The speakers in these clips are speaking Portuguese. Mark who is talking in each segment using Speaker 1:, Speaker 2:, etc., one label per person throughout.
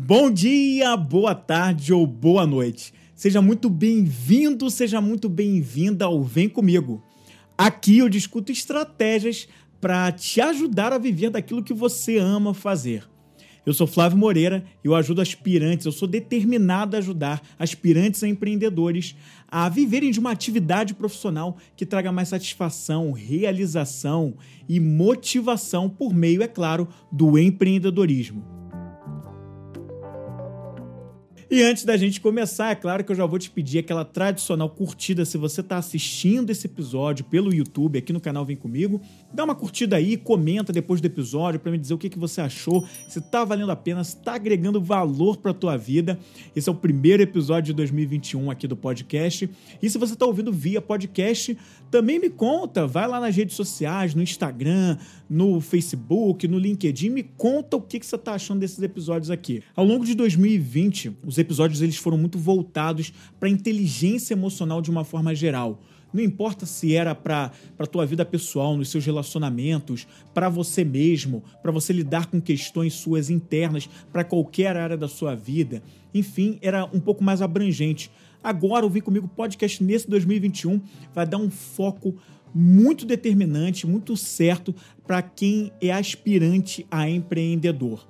Speaker 1: Bom dia, boa tarde ou boa noite. Seja muito bem-vindo, seja muito bem-vinda ao Vem Comigo. Aqui eu discuto estratégias para te ajudar a viver daquilo que você ama fazer. Eu sou Flávio Moreira e eu ajudo aspirantes, eu sou determinado a ajudar aspirantes a empreendedores a viverem de uma atividade profissional que traga mais satisfação, realização e motivação por meio, é claro, do empreendedorismo. E antes da gente começar, é claro que eu já vou te pedir aquela tradicional curtida se você está assistindo esse episódio pelo YouTube aqui no canal Vem Comigo. Dá uma curtida aí, comenta depois do episódio para me dizer o que, que você achou, se está valendo a pena, se está agregando valor para tua vida. Esse é o primeiro episódio de 2021 aqui do podcast. E se você está ouvindo via podcast, também me conta, vai lá nas redes sociais, no Instagram, no Facebook, no LinkedIn, me conta o que, que você está achando desses episódios aqui. Ao longo de 2020, os episódios eles foram muito voltados para a inteligência emocional de uma forma geral. Não importa se era para a tua vida pessoal, nos seus relacionamentos, para você mesmo, para você lidar com questões suas internas, para qualquer área da sua vida. Enfim, era um pouco mais abrangente. Agora, o Vem Comigo Podcast nesse 2021 vai dar um foco muito determinante, muito certo para quem é aspirante a empreendedor.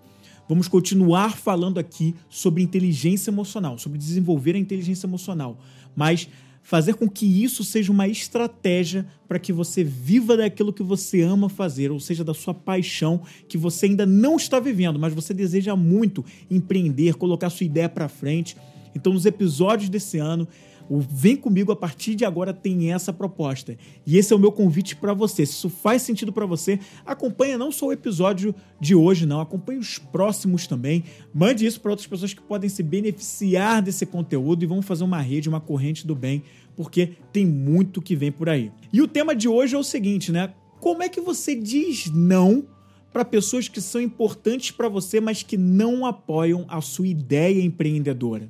Speaker 1: Vamos continuar falando aqui sobre inteligência emocional, sobre desenvolver a inteligência emocional, mas fazer com que isso seja uma estratégia para que você viva daquilo que você ama fazer, ou seja, da sua paixão que você ainda não está vivendo, mas você deseja muito empreender, colocar sua ideia para frente. Então, nos episódios desse ano, o Vem Comigo a partir de agora tem essa proposta. E esse é o meu convite para você. Se isso faz sentido para você, acompanha não só o episódio de hoje, não, acompanhe os próximos também. Mande isso para outras pessoas que podem se beneficiar desse conteúdo e vamos fazer uma rede, uma corrente do bem, porque tem muito que vem por aí. E o tema de hoje é o seguinte, né? Como é que você diz não para pessoas que são importantes para você, mas que não apoiam a sua ideia empreendedora?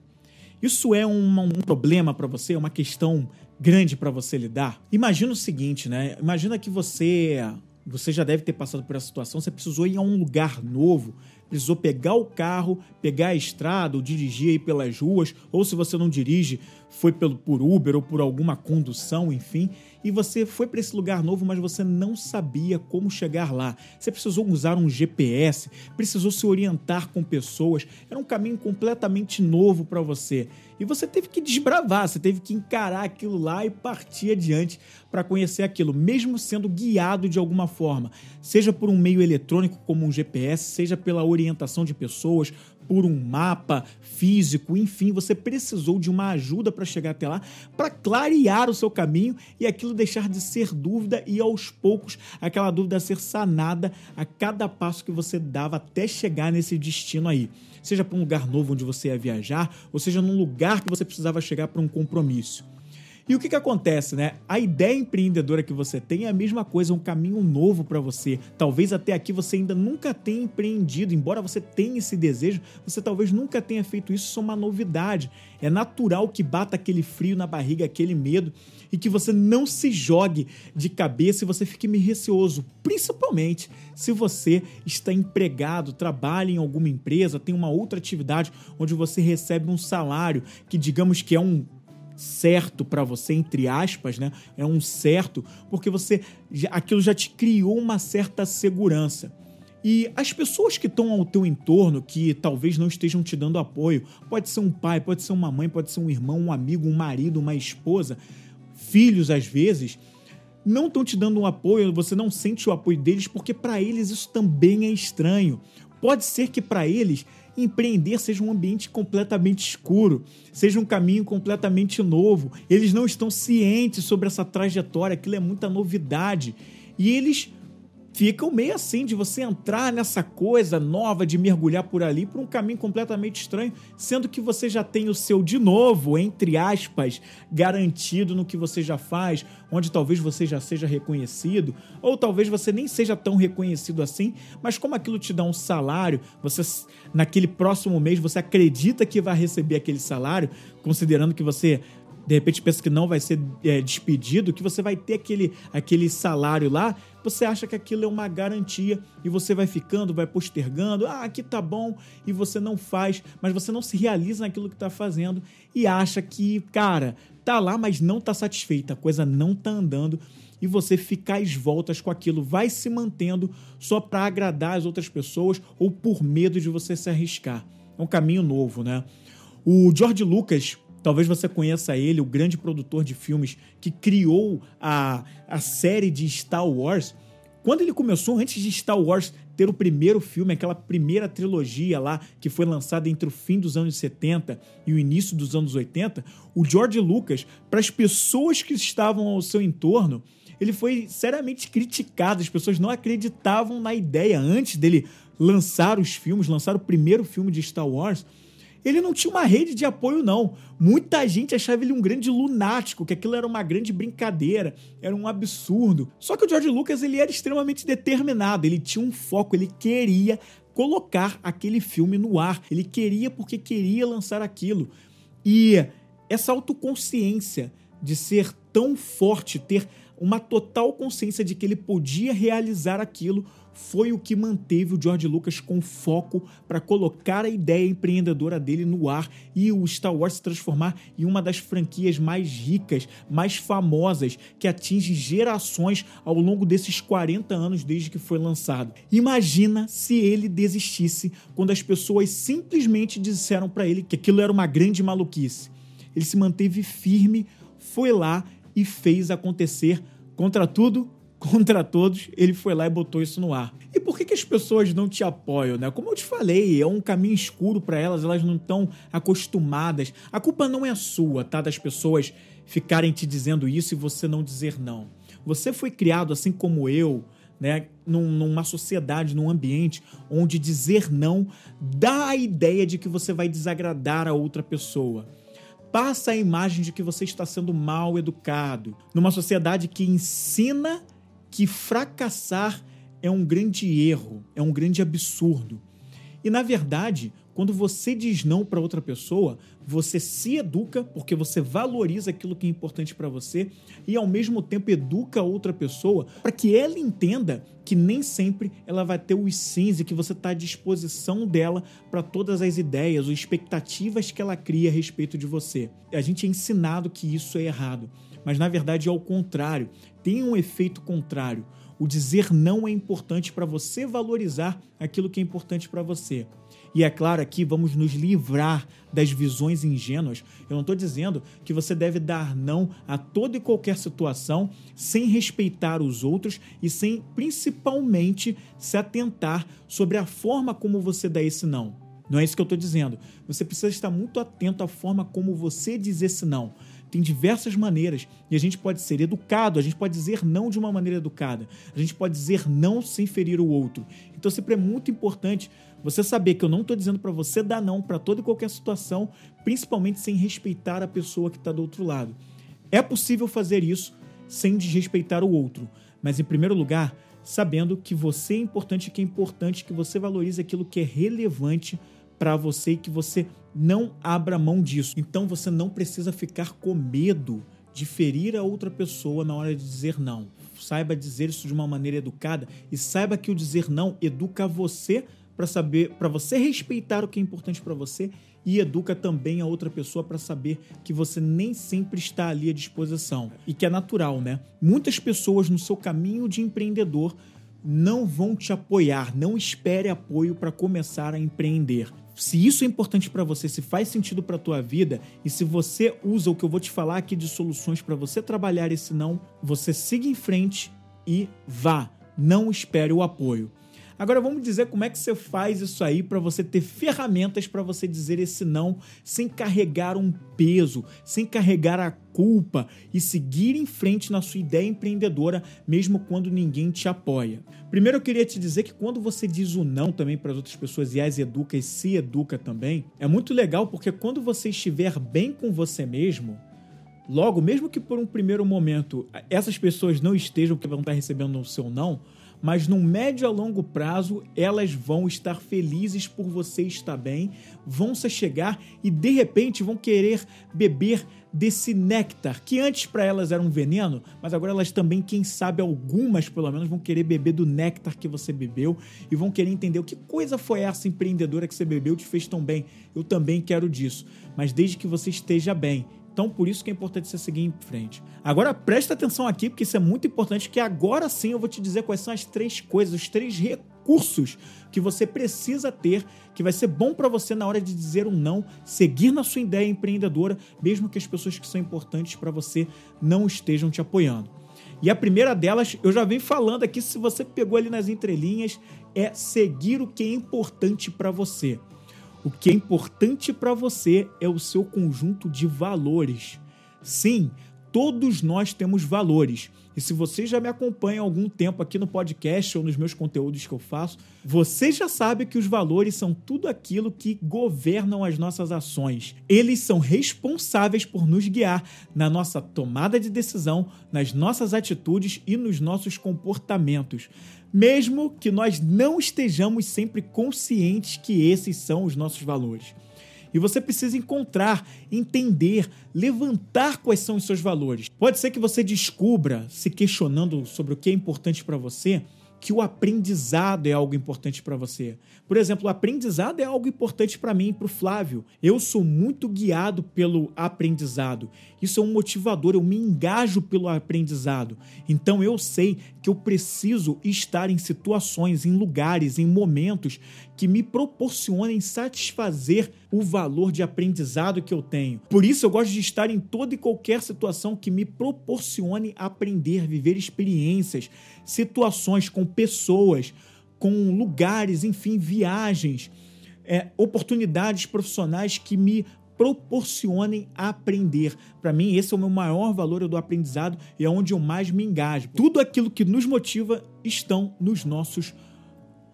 Speaker 1: Isso é um, um problema para você, uma questão grande para você lidar? Imagina o seguinte, né? Imagina que você você já deve ter passado por essa situação, você precisou ir a um lugar novo, precisou pegar o carro, pegar a estrada, ou dirigir aí pelas ruas, ou se você não dirige, foi pelo, por Uber ou por alguma condução, enfim, e você foi para esse lugar novo, mas você não sabia como chegar lá. Você precisou usar um GPS, precisou se orientar com pessoas, era um caminho completamente novo para você. E você teve que desbravar, você teve que encarar aquilo lá e partir adiante para conhecer aquilo, mesmo sendo guiado de alguma forma, seja por um meio eletrônico como um GPS, seja pela orientação de pessoas, por um mapa físico, enfim, você precisou de uma ajuda para chegar até lá, para clarear o seu caminho e aquilo deixar de ser dúvida e aos poucos aquela dúvida ser sanada a cada passo que você dava até chegar nesse destino aí. Seja para um lugar novo onde você ia viajar, ou seja num lugar que você precisava chegar para um compromisso. E o que, que acontece, né? A ideia empreendedora que você tem é a mesma coisa, um caminho novo para você. Talvez até aqui você ainda nunca tenha empreendido, embora você tenha esse desejo, você talvez nunca tenha feito isso, isso é uma novidade. É natural que bata aquele frio na barriga, aquele medo, e que você não se jogue de cabeça e você fique meio receoso, principalmente se você está empregado, trabalha em alguma empresa, tem uma outra atividade onde você recebe um salário que digamos que é um certo para você, entre aspas, né? É um certo, porque você aquilo já te criou uma certa segurança. E as pessoas que estão ao teu entorno, que talvez não estejam te dando apoio, pode ser um pai, pode ser uma mãe, pode ser um irmão, um amigo, um marido, uma esposa, filhos às vezes, não estão te dando um apoio, você não sente o apoio deles porque para eles isso também é estranho. Pode ser que para eles empreender seja um ambiente completamente escuro, seja um caminho completamente novo. Eles não estão cientes sobre essa trajetória, aquilo é muita novidade. E eles ficam meio assim de você entrar nessa coisa nova de mergulhar por ali por um caminho completamente estranho, sendo que você já tem o seu de novo, entre aspas, garantido no que você já faz, onde talvez você já seja reconhecido, ou talvez você nem seja tão reconhecido assim, mas como aquilo te dá um salário, você naquele próximo mês você acredita que vai receber aquele salário, considerando que você de repente pensa que não vai ser é, despedido, que você vai ter aquele, aquele salário lá, você acha que aquilo é uma garantia e você vai ficando, vai postergando, ah, aqui tá bom, e você não faz, mas você não se realiza naquilo que tá fazendo e acha que, cara, tá lá, mas não tá satisfeito, a coisa não tá andando e você ficar às voltas com aquilo, vai se mantendo só para agradar as outras pessoas ou por medo de você se arriscar. É um caminho novo, né? O George Lucas, talvez você conheça ele, o grande produtor de filmes que criou a, a série de Star Wars. Quando ele começou, antes de Star Wars ter o primeiro filme, aquela primeira trilogia lá, que foi lançada entre o fim dos anos 70 e o início dos anos 80, o George Lucas, para as pessoas que estavam ao seu entorno, ele foi seriamente criticado. As pessoas não acreditavam na ideia antes dele lançar os filmes, lançar o primeiro filme de Star Wars. Ele não tinha uma rede de apoio, não. Muita gente achava ele um grande lunático, que aquilo era uma grande brincadeira, era um absurdo. Só que o George Lucas ele era extremamente determinado, ele tinha um foco, ele queria colocar aquele filme no ar. Ele queria porque queria lançar aquilo. E essa autoconsciência de ser tão forte, ter uma total consciência de que ele podia realizar aquilo foi o que manteve o George Lucas com foco para colocar a ideia empreendedora dele no ar e o Star Wars se transformar em uma das franquias mais ricas, mais famosas, que atinge gerações ao longo desses 40 anos desde que foi lançado. Imagina se ele desistisse quando as pessoas simplesmente disseram para ele que aquilo era uma grande maluquice. Ele se manteve firme, foi lá e fez acontecer contra tudo, contra todos, ele foi lá e botou isso no ar. E por que, que as pessoas não te apoiam, né? Como eu te falei, é um caminho escuro para elas, elas não estão acostumadas. A culpa não é sua, tá? Das pessoas ficarem te dizendo isso e você não dizer não. Você foi criado assim como eu, né, num, numa sociedade, num ambiente onde dizer não dá a ideia de que você vai desagradar a outra pessoa passa a imagem de que você está sendo mal educado. Numa sociedade que ensina que fracassar é um grande erro, é um grande absurdo. E na verdade, quando você diz não para outra pessoa, você se educa porque você valoriza aquilo que é importante para você e ao mesmo tempo educa outra pessoa para que ela entenda que nem sempre ela vai ter os sims e que você está à disposição dela para todas as ideias ou expectativas que ela cria a respeito de você. A gente é ensinado que isso é errado, mas na verdade é o contrário, tem um efeito contrário. O dizer não é importante para você valorizar aquilo que é importante para você. E é claro aqui vamos nos livrar das visões ingênuas. Eu não estou dizendo que você deve dar não a toda e qualquer situação sem respeitar os outros e sem principalmente se atentar sobre a forma como você dá esse não. Não é isso que eu estou dizendo. Você precisa estar muito atento à forma como você diz esse não. Tem diversas maneiras e a gente pode ser educado, a gente pode dizer não de uma maneira educada, a gente pode dizer não sem ferir o outro. Então sempre é muito importante você saber que eu não estou dizendo para você dar não para toda e qualquer situação, principalmente sem respeitar a pessoa que está do outro lado. É possível fazer isso sem desrespeitar o outro, mas em primeiro lugar, sabendo que você é importante, que é importante que você valorize aquilo que é relevante para você e que você não abra mão disso. Então você não precisa ficar com medo de ferir a outra pessoa na hora de dizer não. Saiba dizer isso de uma maneira educada e saiba que o dizer não educa você para saber, para você respeitar o que é importante para você e educa também a outra pessoa para saber que você nem sempre está ali à disposição e que é natural, né? Muitas pessoas no seu caminho de empreendedor não vão te apoiar, não espere apoio para começar a empreender se isso é importante para você, se faz sentido para tua vida e se você usa o que eu vou te falar aqui de soluções para você trabalhar esse não, você siga em frente e vá. Não espere o apoio. Agora vamos dizer como é que você faz isso aí para você ter ferramentas para você dizer esse não sem carregar um peso, sem carregar a culpa e seguir em frente na sua ideia empreendedora mesmo quando ninguém te apoia. Primeiro eu queria te dizer que quando você diz o não também para as outras pessoas e as educa e se educa também, é muito legal porque quando você estiver bem com você mesmo, Logo, mesmo que por um primeiro momento essas pessoas não estejam porque vão estar recebendo o seu não, mas no médio a longo prazo elas vão estar felizes por você estar bem, vão se chegar e de repente vão querer beber desse néctar, que antes para elas era um veneno, mas agora elas também, quem sabe algumas pelo menos, vão querer beber do néctar que você bebeu e vão querer entender o que coisa foi essa empreendedora que você bebeu te fez tão bem. Eu também quero disso, mas desde que você esteja bem. Então, por isso que é importante você seguir em frente. Agora, presta atenção aqui, porque isso é muito importante, que agora sim eu vou te dizer quais são as três coisas, os três recursos que você precisa ter, que vai ser bom para você na hora de dizer um não, seguir na sua ideia empreendedora, mesmo que as pessoas que são importantes para você não estejam te apoiando. E a primeira delas, eu já venho falando aqui, se você pegou ali nas entrelinhas, é seguir o que é importante para você. O que é importante para você é o seu conjunto de valores. Sim, todos nós temos valores. E se você já me acompanha há algum tempo aqui no podcast ou nos meus conteúdos que eu faço, você já sabe que os valores são tudo aquilo que governam as nossas ações. Eles são responsáveis por nos guiar na nossa tomada de decisão, nas nossas atitudes e nos nossos comportamentos mesmo que nós não estejamos sempre conscientes que esses são os nossos valores. E você precisa encontrar, entender, levantar quais são os seus valores. Pode ser que você descubra, se questionando sobre o que é importante para você, que o aprendizado é algo importante para você. Por exemplo, o aprendizado é algo importante para mim e para o Flávio. Eu sou muito guiado pelo aprendizado. Isso é um motivador, eu me engajo pelo aprendizado. Então eu sei que eu preciso estar em situações, em lugares, em momentos que me proporcionem satisfazer o valor de aprendizado que eu tenho. Por isso eu gosto de estar em toda e qualquer situação que me proporcione aprender, viver experiências, situações com pessoas, com lugares, enfim, viagens, é, oportunidades profissionais que me proporcionem aprender. Para mim, esse é o meu maior valor do aprendizado e é onde eu mais me engajo. Tudo aquilo que nos motiva estão nos nossos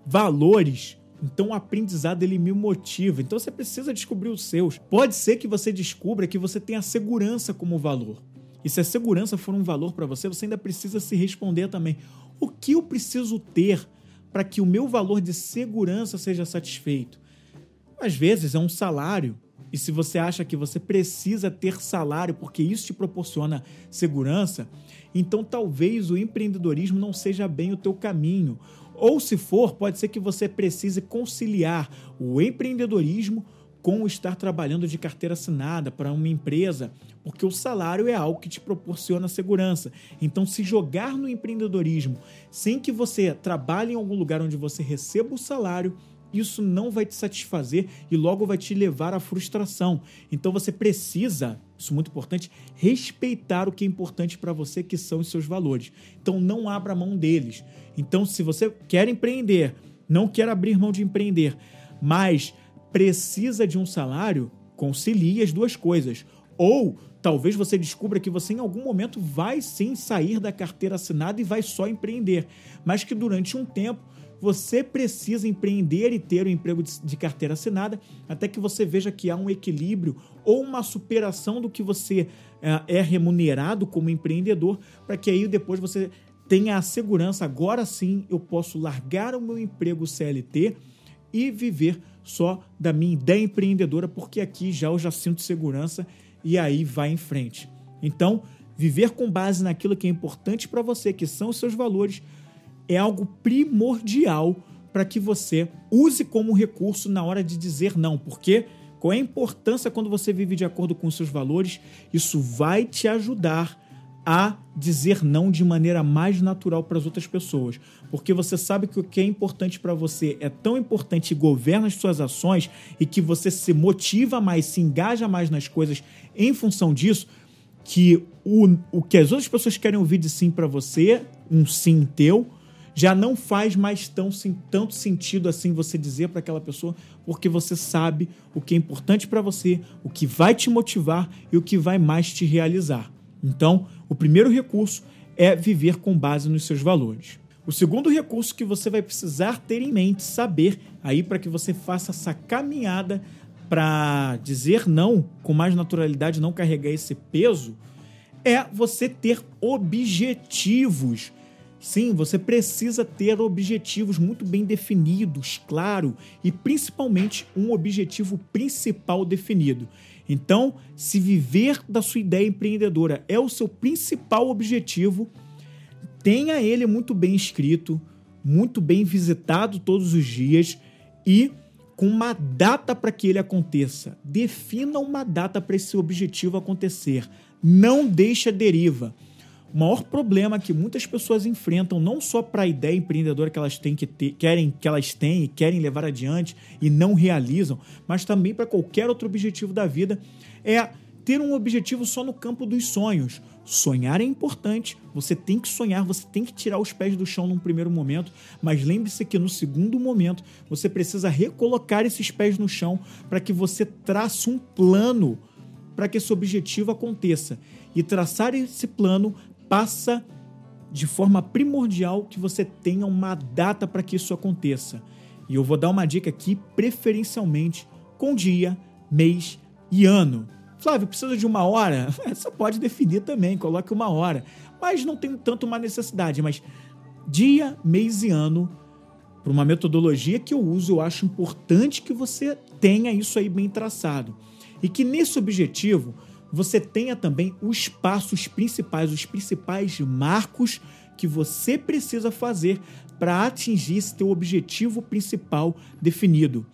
Speaker 1: valores. Então o aprendizado ele me motiva. Então você precisa descobrir os seus. Pode ser que você descubra que você tem a segurança como valor. E se a segurança for um valor para você, você ainda precisa se responder também: o que eu preciso ter para que o meu valor de segurança seja satisfeito? Às vezes é um salário, e se você acha que você precisa ter salário porque isso te proporciona segurança, então talvez o empreendedorismo não seja bem o teu caminho. Ou se for, pode ser que você precise conciliar o empreendedorismo com estar trabalhando de carteira assinada para uma empresa, porque o salário é algo que te proporciona segurança. Então, se jogar no empreendedorismo sem que você trabalhe em algum lugar onde você receba o salário, isso não vai te satisfazer e logo vai te levar à frustração. Então você precisa, isso é muito importante, respeitar o que é importante para você, que são os seus valores. Então não abra mão deles. Então, se você quer empreender, não quer abrir mão de empreender, mas precisa de um salário, concilie as duas coisas. Ou talvez você descubra que você em algum momento vai sim sair da carteira assinada e vai só empreender, mas que durante um tempo você precisa empreender e ter um emprego de carteira assinada até que você veja que há um equilíbrio ou uma superação do que você é, é remunerado como empreendedor, para que aí depois você tenha a segurança, agora sim eu posso largar o meu emprego CLT e viver só da minha ideia empreendedora, porque aqui já eu já sinto segurança e aí vai em frente. Então, viver com base naquilo que é importante para você, que são os seus valores, é algo primordial para que você use como recurso na hora de dizer não, porque qual é a importância quando você vive de acordo com os seus valores? Isso vai te ajudar a dizer não de maneira mais natural para as outras pessoas, porque você sabe que o que é importante para você é tão importante e governa as suas ações e que você se motiva mais, se engaja mais nas coisas em função disso, que o, o que as outras pessoas querem ouvir de sim para você, um sim teu, já não faz mais tão, sim, tanto sentido assim você dizer para aquela pessoa, porque você sabe o que é importante para você, o que vai te motivar e o que vai mais te realizar. Então, o primeiro recurso é viver com base nos seus valores. O segundo recurso que você vai precisar ter em mente, saber aí para que você faça essa caminhada para dizer não com mais naturalidade, não carregar esse peso, é você ter objetivos Sim, você precisa ter objetivos muito bem definidos, claro, e principalmente um objetivo principal definido. Então, se viver da sua ideia empreendedora é o seu principal objetivo, tenha ele muito bem escrito, muito bem visitado todos os dias e com uma data para que ele aconteça. Defina uma data para esse objetivo acontecer. Não deixe a deriva. O maior problema que muitas pessoas enfrentam, não só para a ideia empreendedora que elas têm que ter, querem que elas têm e querem levar adiante e não realizam, mas também para qualquer outro objetivo da vida, é ter um objetivo só no campo dos sonhos. Sonhar é importante, você tem que sonhar, você tem que tirar os pés do chão num primeiro momento, mas lembre-se que no segundo momento você precisa recolocar esses pés no chão para que você trace um plano para que esse objetivo aconteça. E traçar esse plano passa de forma primordial que você tenha uma data para que isso aconteça. E eu vou dar uma dica aqui, preferencialmente com dia, mês e ano. Flávio, precisa de uma hora? Você pode definir também, coloque uma hora. Mas não tem tanto uma necessidade. Mas dia, mês e ano, para uma metodologia que eu uso, eu acho importante que você tenha isso aí bem traçado. E que nesse objetivo você tenha também os passos principais, os principais marcos que você precisa fazer para atingir esse teu objetivo principal definido.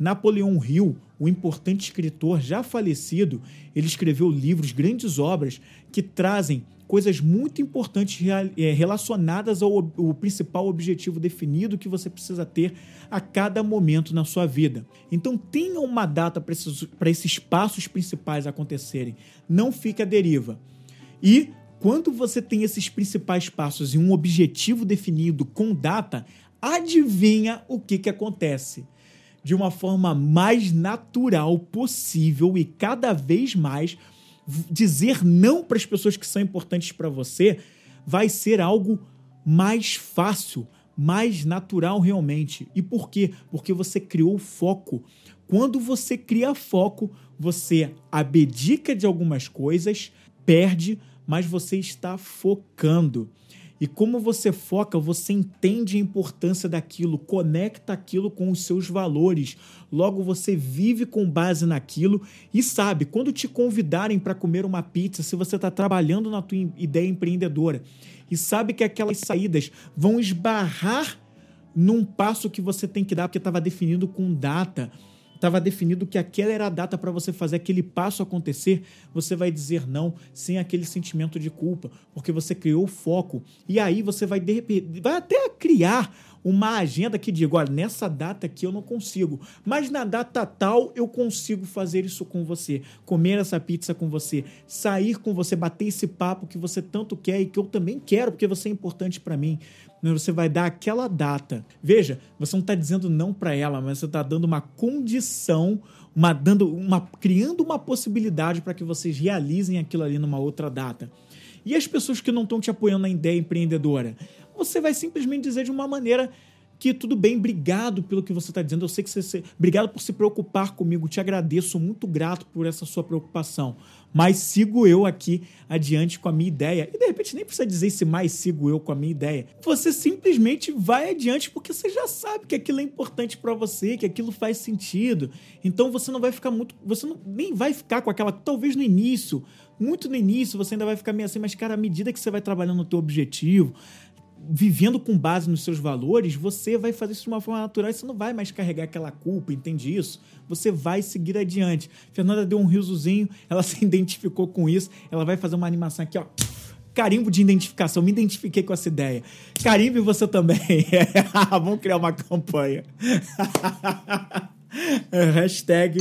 Speaker 1: Napoleão Hill, o importante escritor já falecido, ele escreveu livros, grandes obras que trazem coisas muito importantes é, relacionadas ao, ao principal objetivo definido que você precisa ter a cada momento na sua vida. Então tenha uma data para esses, esses passos principais acontecerem. Não fique à deriva. E quando você tem esses principais passos e um objetivo definido com data, adivinha o que, que acontece? De uma forma mais natural possível e cada vez mais dizer não para as pessoas que são importantes para você vai ser algo mais fácil, mais natural realmente. E por quê? Porque você criou foco. Quando você cria foco, você abdica de algumas coisas, perde, mas você está focando. E como você foca, você entende a importância daquilo, conecta aquilo com os seus valores. Logo você vive com base naquilo e sabe, quando te convidarem para comer uma pizza, se você está trabalhando na tua ideia empreendedora e sabe que aquelas saídas vão esbarrar num passo que você tem que dar porque estava definido com data, estava definido que aquela era a data para você fazer aquele passo acontecer, você vai dizer não sem aquele sentimento de culpa, porque você criou foco. E aí você vai de repente, vai até criar uma agenda que diga, olha, nessa data aqui eu não consigo, mas na data tal eu consigo fazer isso com você, comer essa pizza com você, sair com você, bater esse papo que você tanto quer e que eu também quero, porque você é importante para mim. Você vai dar aquela data. Veja, você não está dizendo não para ela, mas você está dando uma condição, uma dando uma criando uma possibilidade para que vocês realizem aquilo ali numa outra data. E as pessoas que não estão te apoiando na ideia empreendedora? Você vai simplesmente dizer de uma maneira que tudo bem, obrigado pelo que você está dizendo. Eu sei que você. Obrigado por se preocupar comigo. Te agradeço, muito grato por essa sua preocupação. Mas sigo eu aqui adiante com a minha ideia. E de repente nem precisa dizer se mais sigo eu com a minha ideia. Você simplesmente vai adiante porque você já sabe que aquilo é importante para você, que aquilo faz sentido. Então você não vai ficar muito. Você não, nem vai ficar com aquela. Talvez no início, muito no início, você ainda vai ficar meio assim, mas cara, à medida que você vai trabalhando no teu objetivo, vivendo com base nos seus valores, você vai fazer isso de uma forma natural e você não vai mais carregar aquela culpa, entende isso? Você vai seguir adiante. Fernanda deu um risozinho, ela se identificou com isso, ela vai fazer uma animação aqui, ó. Carimbo de identificação, me identifiquei com essa ideia. Carimbo você também. Vamos criar uma campanha. Hashtag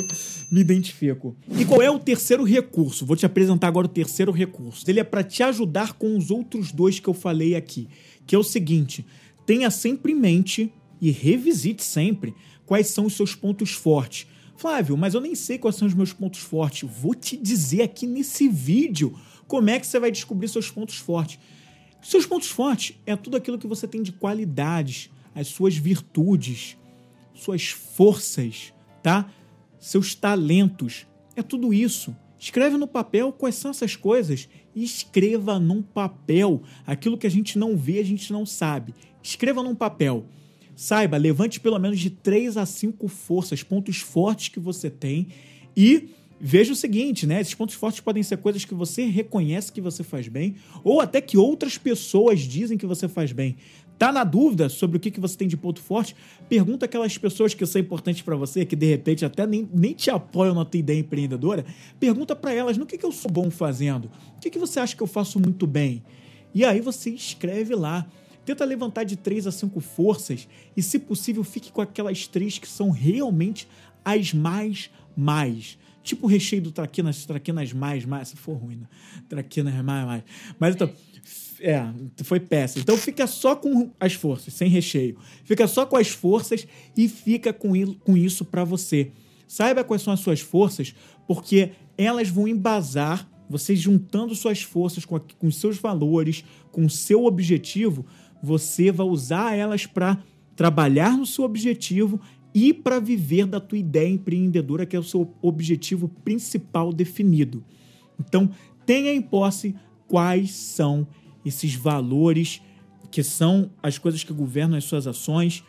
Speaker 1: me identifico. E qual é o terceiro recurso? Vou te apresentar agora o terceiro recurso. Ele é para te ajudar com os outros dois que eu falei aqui que é o seguinte: tenha sempre em mente e revisite sempre quais são os seus pontos fortes. Flávio, mas eu nem sei quais são os meus pontos fortes. Vou te dizer aqui nesse vídeo como é que você vai descobrir seus pontos fortes. Seus pontos fortes é tudo aquilo que você tem de qualidades, as suas virtudes, suas forças, tá? Seus talentos. É tudo isso. Escreve no papel quais são essas coisas escreva num papel aquilo que a gente não vê, a gente não sabe. Escreva num papel. Saiba, levante pelo menos de 3 a 5 forças, pontos fortes que você tem e veja o seguinte, né? Esses pontos fortes podem ser coisas que você reconhece que você faz bem ou até que outras pessoas dizem que você faz bem. Tá na dúvida sobre o que, que você tem de ponto forte? Pergunta aquelas pessoas que são importantes para você, que de repente até nem, nem te apoiam na tua ideia empreendedora. Pergunta para elas no que, que eu sou bom fazendo. O que, que você acha que eu faço muito bem? E aí você escreve lá. Tenta levantar de três a cinco forças e, se possível, fique com aquelas três que são realmente as mais mais. Tipo o recheio do traquinas, traquinas mais, mais. Se for ruim, né? Traquinas mais, mais. Mas então é, foi péssimo. Então fica só com as forças, sem recheio. Fica só com as forças e fica com, com isso para você. Saiba quais são as suas forças, porque elas vão embasar, você juntando suas forças com, com seus valores, com seu objetivo, você vai usar elas para trabalhar no seu objetivo e para viver da tua ideia empreendedora, que é o seu objetivo principal definido. Então, tenha em posse quais são esses valores que são as coisas que governam as suas ações.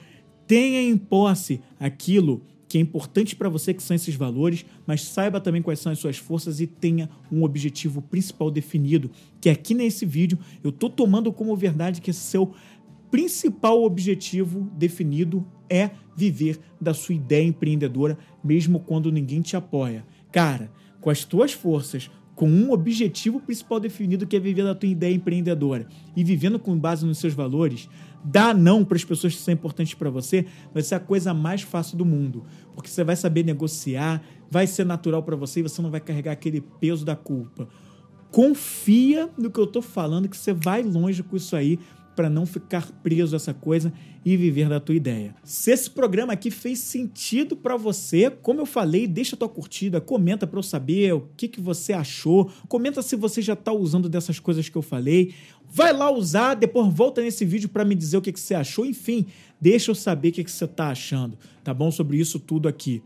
Speaker 1: Tenha em posse aquilo que é importante para você, que são esses valores, mas saiba também quais são as suas forças e tenha um objetivo principal definido, que aqui nesse vídeo eu estou tomando como verdade que esse seu principal objetivo definido é viver da sua ideia empreendedora, mesmo quando ninguém te apoia. Cara, com as tuas forças, com um objetivo principal definido que é viver da tua ideia empreendedora e vivendo com base nos seus valores, dar não para as pessoas que são importantes para você vai ser a coisa mais fácil do mundo, porque você vai saber negociar, vai ser natural para você e você não vai carregar aquele peso da culpa. Confia no que eu tô falando que você vai longe com isso aí para não ficar preso a essa coisa e viver da tua ideia. Se esse programa aqui fez sentido para você, como eu falei, deixa tua curtida, comenta para eu saber o que, que você achou, comenta se você já está usando dessas coisas que eu falei. Vai lá usar, depois volta nesse vídeo para me dizer o que, que você achou. Enfim, deixa eu saber o que, que você está achando, tá bom? Sobre isso tudo aqui.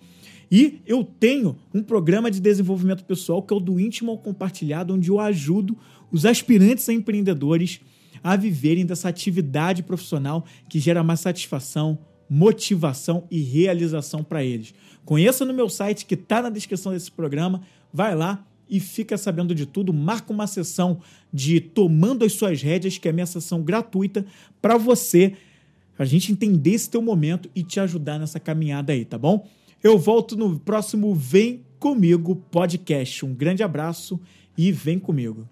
Speaker 1: E eu tenho um programa de desenvolvimento pessoal que é o do íntimo ao compartilhado, onde eu ajudo os aspirantes a empreendedores a viverem dessa atividade profissional que gera mais satisfação, motivação e realização para eles. Conheça no meu site que está na descrição desse programa, vai lá e fica sabendo de tudo. Marca uma sessão de Tomando as Suas Rédeas, que é a minha sessão gratuita para você, a gente entender esse teu momento e te ajudar nessa caminhada aí, tá bom? Eu volto no próximo Vem Comigo podcast. Um grande abraço e vem comigo.